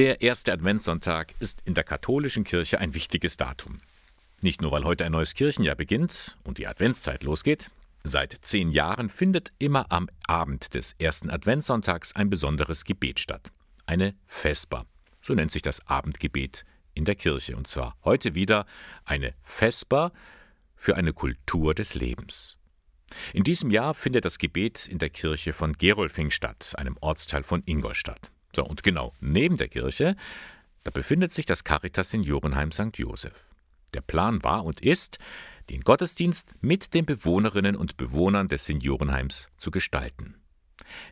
Der erste Adventssonntag ist in der katholischen Kirche ein wichtiges Datum. Nicht nur, weil heute ein neues Kirchenjahr beginnt und die Adventszeit losgeht. Seit zehn Jahren findet immer am Abend des ersten Adventssonntags ein besonderes Gebet statt. Eine Vesper. So nennt sich das Abendgebet in der Kirche. Und zwar heute wieder eine Vesper für eine Kultur des Lebens. In diesem Jahr findet das Gebet in der Kirche von Gerolfing statt, einem Ortsteil von Ingolstadt. So, und genau neben der Kirche, da befindet sich das Caritas Seniorenheim St. Joseph. Der Plan war und ist, den Gottesdienst mit den Bewohnerinnen und Bewohnern des Seniorenheims zu gestalten.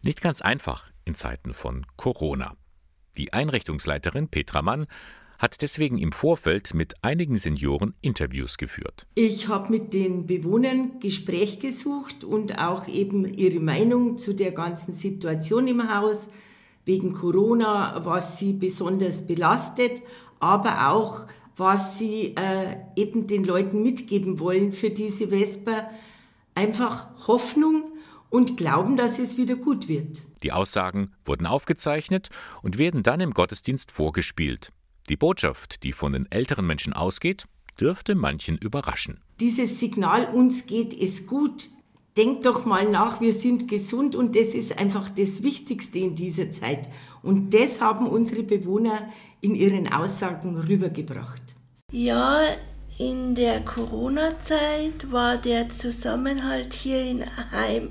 Nicht ganz einfach in Zeiten von Corona. Die Einrichtungsleiterin Petra Mann hat deswegen im Vorfeld mit einigen Senioren Interviews geführt. Ich habe mit den Bewohnern Gespräch gesucht und auch eben ihre Meinung zu der ganzen Situation im Haus wegen Corona, was sie besonders belastet, aber auch was sie äh, eben den Leuten mitgeben wollen für diese Vesper. Einfach Hoffnung und glauben, dass es wieder gut wird. Die Aussagen wurden aufgezeichnet und werden dann im Gottesdienst vorgespielt. Die Botschaft, die von den älteren Menschen ausgeht, dürfte manchen überraschen. Dieses Signal, uns geht es gut, denkt doch mal nach, wir sind gesund und das ist einfach das Wichtigste in dieser Zeit. Und das haben unsere Bewohner in ihren Aussagen rübergebracht. Ja, in der Corona-Zeit war der Zusammenhalt hier in Heim,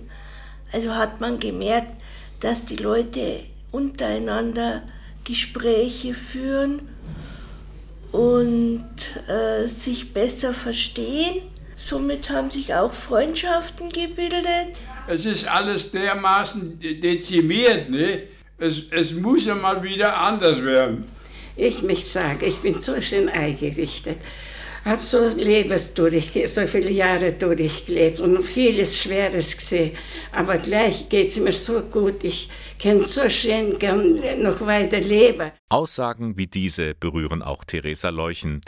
also hat man gemerkt, dass die Leute untereinander Gespräche führen und äh, sich besser verstehen. Somit haben sich auch Freundschaften gebildet. Es ist alles dermaßen dezimiert, ne? Es, es muss ja mal wieder anders werden. Ich mich sage, ich bin so schön eingerichtet, habe so Lebens durch, so viele Jahre durchgelebt und vieles Schweres gesehen, aber gleich geht es mir so gut, ich kann so schön gern noch weiter leben. Aussagen wie diese berühren auch Theresa Leuchen.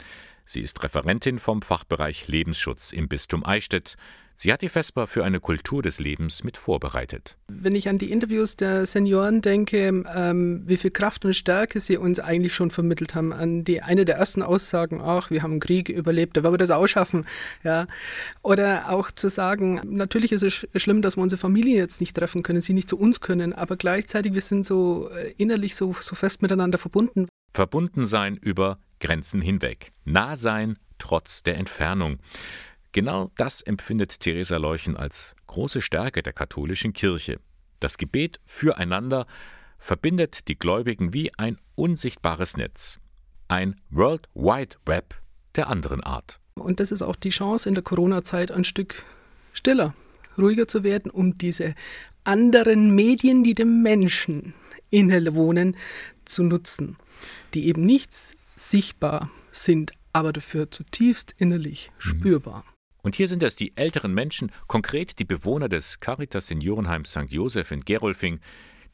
Sie ist Referentin vom Fachbereich Lebensschutz im Bistum Eichstätt. Sie hat die Vesper für eine Kultur des Lebens mit vorbereitet. Wenn ich an die Interviews der Senioren denke, ähm, wie viel Kraft und Stärke sie uns eigentlich schon vermittelt haben, an die eine der ersten Aussagen, ach, wir haben einen Krieg überlebt, da werden wir das auch schaffen. Ja. Oder auch zu sagen, natürlich ist es schlimm, dass wir unsere Familie jetzt nicht treffen können, sie nicht zu uns können, aber gleichzeitig wir sind so äh, innerlich so, so fest miteinander verbunden. Verbunden sein über Grenzen hinweg. Nah sein trotz der Entfernung. Genau das empfindet Theresa Leuchen als große Stärke der katholischen Kirche. Das Gebet füreinander verbindet die Gläubigen wie ein unsichtbares Netz. Ein World Wide Web der anderen Art. Und das ist auch die Chance in der Corona-Zeit ein Stück stiller, ruhiger zu werden, um diese anderen Medien, die dem Menschen innewohnen, zu nutzen, die eben nichts sichtbar sind, aber dafür zutiefst innerlich mhm. spürbar. Und hier sind es die älteren Menschen, konkret die Bewohner des Caritas Seniorenheims St. Joseph in Gerolfing,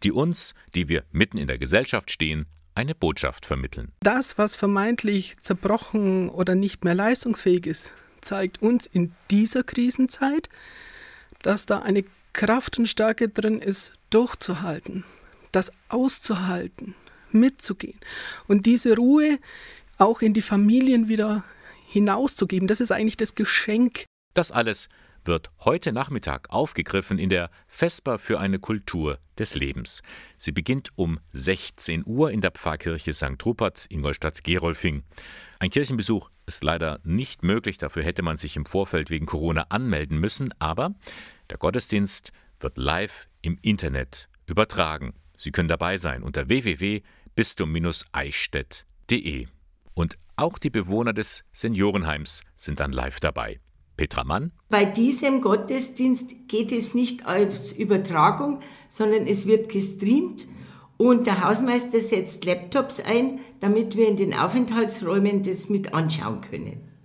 die uns, die wir mitten in der Gesellschaft stehen, eine Botschaft vermitteln. Das, was vermeintlich zerbrochen oder nicht mehr leistungsfähig ist, zeigt uns in dieser Krisenzeit, dass da eine Kraft und Stärke drin ist, durchzuhalten, das auszuhalten, mitzugehen. Und diese Ruhe auch in die Familien wieder hinauszugeben, das ist eigentlich das Geschenk. Das alles wird heute Nachmittag aufgegriffen in der Vesper für eine Kultur des Lebens. Sie beginnt um 16 Uhr in der Pfarrkirche St. Rupert, Ingolstadt-Gerolfing. Ein Kirchenbesuch ist leider nicht möglich, dafür hätte man sich im Vorfeld wegen Corona anmelden müssen, aber der Gottesdienst wird live im Internet übertragen. Sie können dabei sein unter www.bistum-eichstätt.de. Und auch die Bewohner des Seniorenheims sind dann live dabei. Petra Mann. Bei diesem Gottesdienst geht es nicht als Übertragung, sondern es wird gestreamt und der Hausmeister setzt Laptops ein, damit wir in den Aufenthaltsräumen das mit anschauen können.